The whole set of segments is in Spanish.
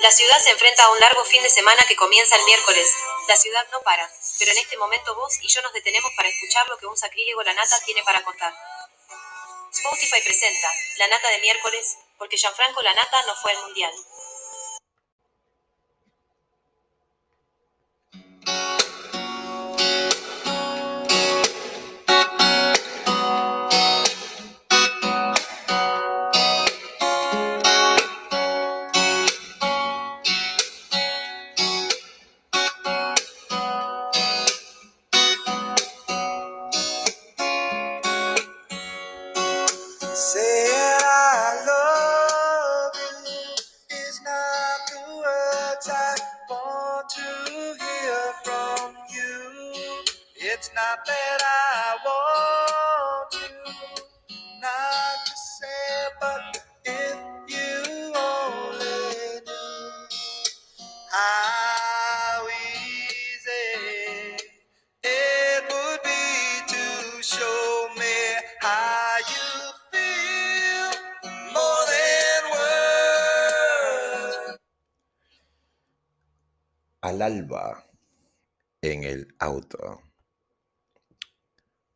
La ciudad se enfrenta a un largo fin de semana que comienza el miércoles. La ciudad no para, pero en este momento vos y yo nos detenemos para escuchar lo que un sacrílego la nata tiene para contar. Spotify presenta La nata de miércoles, porque Gianfranco la nata no fue al mundial. Al alba, en el auto.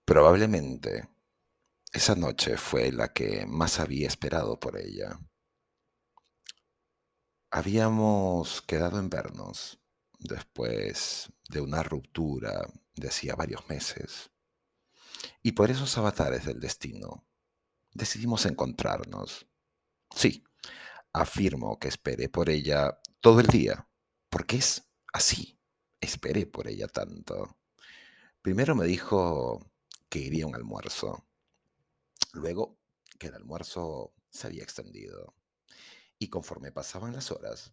Probablemente esa noche fue la que más había esperado por ella. Habíamos quedado en vernos después de una ruptura de hacía varios meses. Y por esos avatares del destino decidimos encontrarnos. Sí, afirmo que esperé por ella todo el día, porque es así. Esperé por ella tanto. Primero me dijo que iría a un almuerzo. Luego que el almuerzo se había extendido. Y conforme pasaban las horas,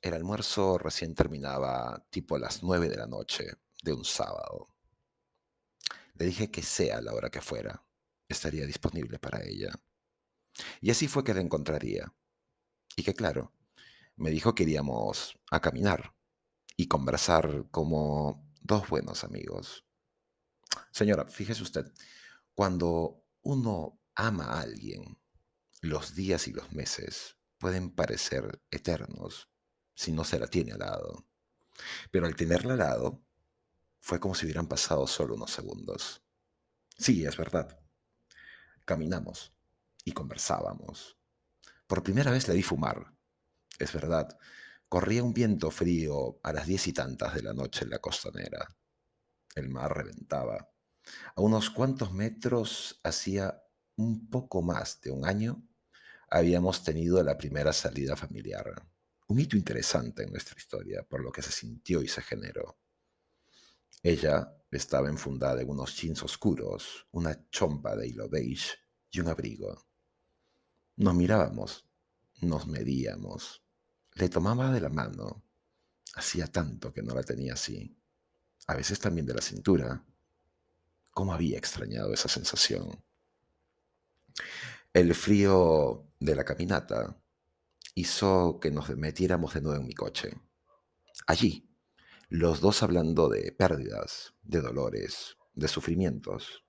el almuerzo recién terminaba tipo las nueve de la noche de un sábado. Le dije que sea la hora que fuera, estaría disponible para ella. Y así fue que la encontraría. Y que claro, me dijo que iríamos a caminar y conversar como dos buenos amigos. Señora, fíjese usted, cuando uno ama a alguien, los días y los meses pueden parecer eternos si no se la tiene al lado. Pero al tenerla al lado, fue como si hubieran pasado solo unos segundos. Sí, es verdad. Caminamos y conversábamos. Por primera vez le di fumar. Es verdad. Corría un viento frío a las diez y tantas de la noche en la costanera. El mar reventaba. A unos cuantos metros, hacía un poco más de un año, habíamos tenido la primera salida familiar. Un hito interesante en nuestra historia, por lo que se sintió y se generó. Ella estaba enfundada en unos jeans oscuros, una chompa de hilo beige y un abrigo. Nos mirábamos, nos medíamos. Le tomaba de la mano. Hacía tanto que no la tenía así. A veces también de la cintura. ¿Cómo había extrañado esa sensación? El frío de la caminata hizo que nos metiéramos de nuevo en mi coche. Allí, los dos hablando de pérdidas, de dolores, de sufrimientos.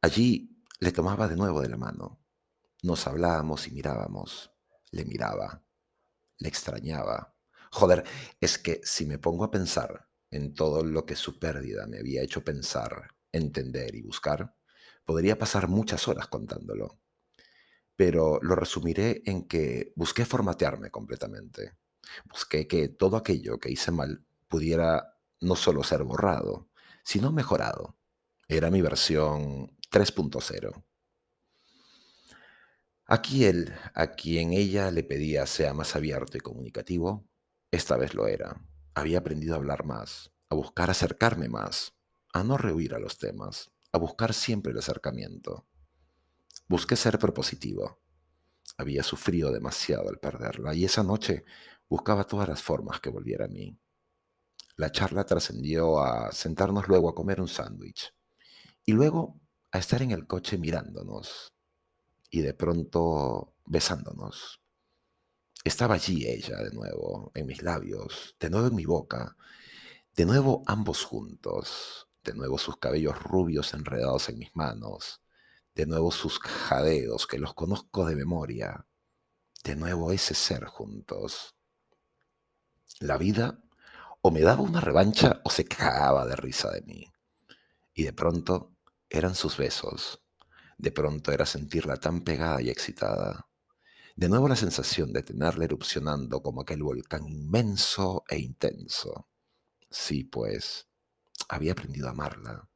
Allí le tomaba de nuevo de la mano. Nos hablábamos y mirábamos. Le miraba. Le extrañaba. Joder, es que si me pongo a pensar en todo lo que su pérdida me había hecho pensar, entender y buscar, podría pasar muchas horas contándolo. Pero lo resumiré en que busqué formatearme completamente. Busqué que todo aquello que hice mal pudiera no solo ser borrado, sino mejorado. Era mi versión 3.0. Aquí él, a quien ella le pedía sea más abierto y comunicativo, esta vez lo era. Había aprendido a hablar más, a buscar acercarme más, a no rehuir a los temas, a buscar siempre el acercamiento. Busqué ser propositivo. Había sufrido demasiado al perderla y esa noche buscaba todas las formas que volviera a mí. La charla trascendió a sentarnos luego a comer un sándwich y luego a estar en el coche mirándonos y de pronto besándonos. Estaba allí ella de nuevo, en mis labios, de nuevo en mi boca, de nuevo ambos juntos, de nuevo sus cabellos rubios enredados en mis manos, de nuevo sus jadeos que los conozco de memoria, de nuevo ese ser juntos, La vida o me daba una revancha o se cagaba de risa de mí. Y de pronto eran sus besos. De pronto era sentirla tan pegada y excitada. De nuevo la sensación de tenerla erupcionando como aquel volcán inmenso e intenso. Sí, pues, había aprendido a amarla.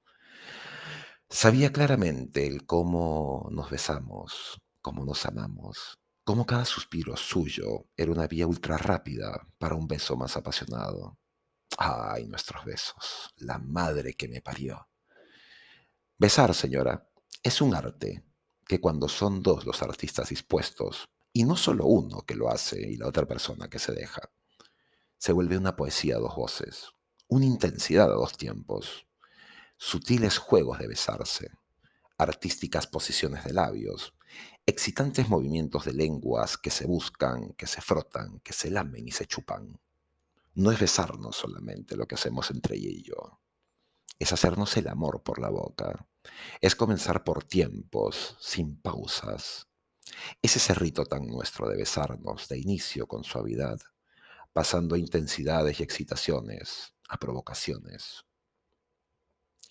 Sabía claramente el cómo nos besamos, cómo nos amamos, cómo cada suspiro suyo era una vía ultra rápida para un beso más apasionado. Ay, nuestros besos, la madre que me parió. Besar, señora, es un arte que cuando son dos los artistas dispuestos, y no solo uno que lo hace y la otra persona que se deja, se vuelve una poesía a dos voces, una intensidad a dos tiempos, sutiles juegos de besarse, artísticas posiciones de labios, excitantes movimientos de lenguas que se buscan, que se frotan, que se lamen y se chupan. No es besarnos solamente lo que hacemos entre ella y yo, es hacernos el amor por la boca, es comenzar por tiempos, sin pausas. Es ese rito tan nuestro de besarnos de inicio con suavidad, pasando a intensidades y excitaciones, a provocaciones.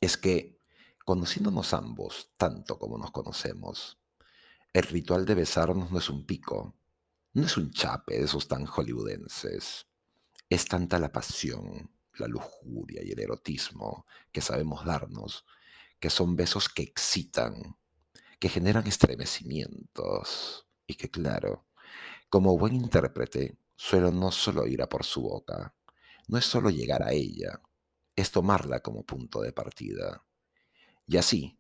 Es que, conociéndonos ambos tanto como nos conocemos, el ritual de besarnos no es un pico, no es un chape de esos tan hollywoodenses. Es tanta la pasión, la lujuria y el erotismo que sabemos darnos, que son besos que excitan, que generan estremecimientos y que, claro, como buen intérprete, suelo no solo ir a por su boca, no es solo llegar a ella, es tomarla como punto de partida. Y así,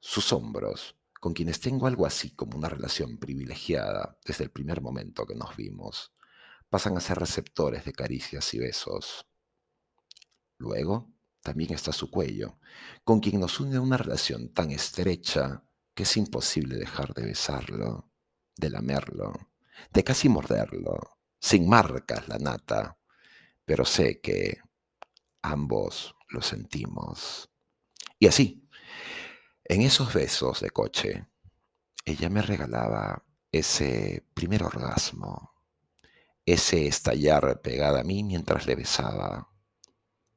sus hombros, con quienes tengo algo así como una relación privilegiada desde el primer momento que nos vimos, pasan a ser receptores de caricias y besos. Luego, también está su cuello, con quien nos une una relación tan estrecha que es imposible dejar de besarlo, de lamerlo, de casi morderlo, sin marcas la nata, pero sé que ambos lo sentimos. Y así, en esos besos de coche, ella me regalaba ese primer orgasmo, ese estallar pegada a mí mientras le besaba,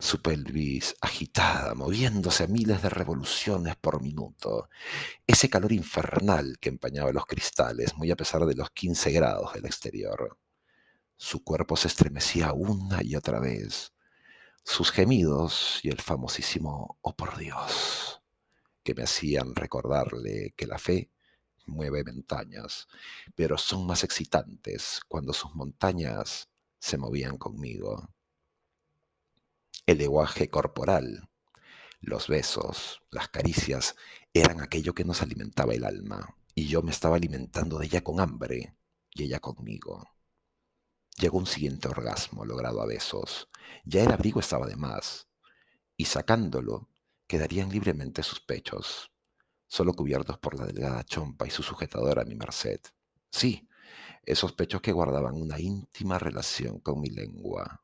su pelvis agitada, moviéndose a miles de revoluciones por minuto, ese calor infernal que empañaba los cristales, muy a pesar de los 15 grados del exterior. Su cuerpo se estremecía una y otra vez, sus gemidos y el famosísimo Oh por Dios, que me hacían recordarle que la fe mueve montañas, pero son más excitantes cuando sus montañas se movían conmigo el lenguaje corporal, los besos, las caricias, eran aquello que nos alimentaba el alma, y yo me estaba alimentando de ella con hambre, y ella conmigo. Llegó un siguiente orgasmo logrado a besos. Ya el abrigo estaba de más, y sacándolo, quedarían libremente sus pechos, solo cubiertos por la delgada chompa y su sujetador a mi merced. Sí, esos pechos que guardaban una íntima relación con mi lengua,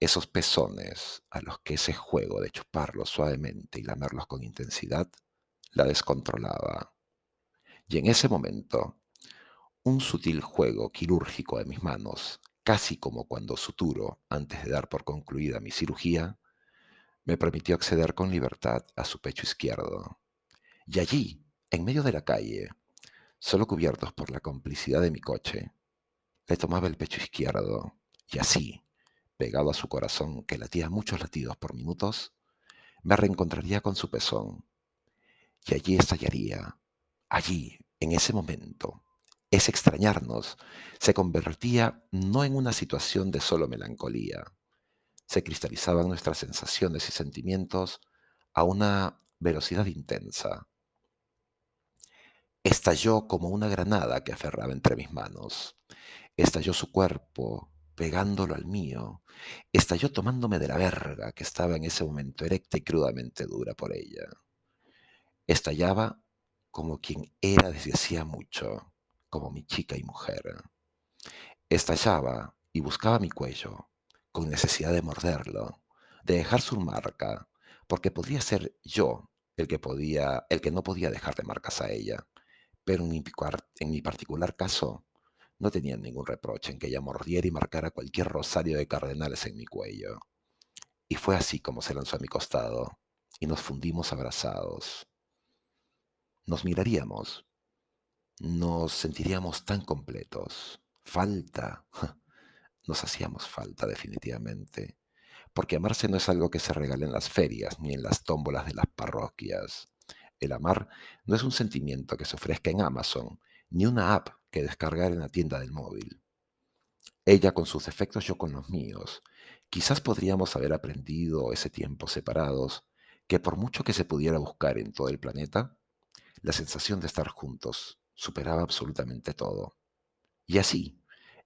esos pezones a los que ese juego de chuparlos suavemente y lamerlos con intensidad la descontrolaba. Y en ese momento, un sutil juego quirúrgico de mis manos, casi como cuando suturo antes de dar por concluida mi cirugía, me permitió acceder con libertad a su pecho izquierdo. Y allí, en medio de la calle, solo cubiertos por la complicidad de mi coche, le tomaba el pecho izquierdo y así, pegado a su corazón que latía muchos latidos por minutos, me reencontraría con su pezón. Y allí estallaría, allí, en ese momento, ese extrañarnos se convertía no en una situación de solo melancolía, se cristalizaban nuestras sensaciones y sentimientos a una velocidad intensa. Estalló como una granada que aferraba entre mis manos. Estalló su cuerpo, pegándolo al mío, estalló tomándome de la verga que estaba en ese momento erecta y crudamente dura por ella. Estallaba como quien era desde hacía mucho, como mi chica y mujer. Estallaba y buscaba mi cuello, con necesidad de morderlo, de dejar su marca, porque podía ser yo el que podía, el que no podía dejar de marcas a ella. Pero en mi, en mi particular caso, no tenían ningún reproche en que ella mordiera y marcara cualquier rosario de cardenales en mi cuello. Y fue así como se lanzó a mi costado, y nos fundimos abrazados. Nos miraríamos, nos sentiríamos tan completos. Falta, nos hacíamos falta definitivamente, porque amarse no es algo que se regale en las ferias ni en las tómbolas de las parroquias. El amar no es un sentimiento que se ofrezca en Amazon, ni una app que descargar en la tienda del móvil. Ella con sus defectos, yo con los míos. Quizás podríamos haber aprendido ese tiempo separados, que por mucho que se pudiera buscar en todo el planeta, la sensación de estar juntos superaba absolutamente todo. Y así,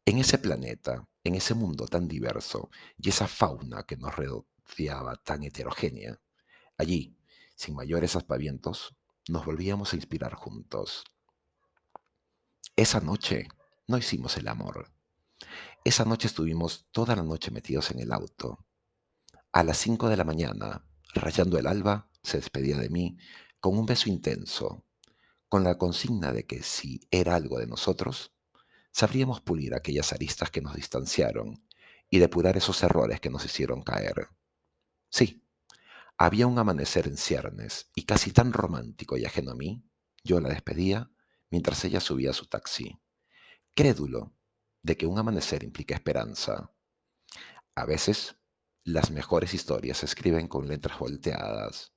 en ese planeta, en ese mundo tan diverso y esa fauna que nos rodeaba tan heterogénea, allí, sin mayores aspavientos, nos volvíamos a inspirar juntos, esa noche no hicimos el amor. Esa noche estuvimos toda la noche metidos en el auto. A las cinco de la mañana, rayando el alba, se despedía de mí con un beso intenso, con la consigna de que si era algo de nosotros, sabríamos pulir aquellas aristas que nos distanciaron y depurar esos errores que nos hicieron caer. Sí, había un amanecer en ciernes y casi tan romántico y ajeno a mí, yo la despedía mientras ella subía a su taxi, crédulo de que un amanecer implica esperanza. A veces, las mejores historias se escriben con letras volteadas,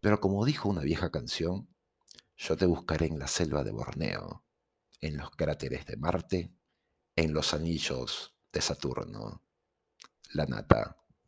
pero como dijo una vieja canción, yo te buscaré en la selva de Borneo, en los cráteres de Marte, en los anillos de Saturno. La nata.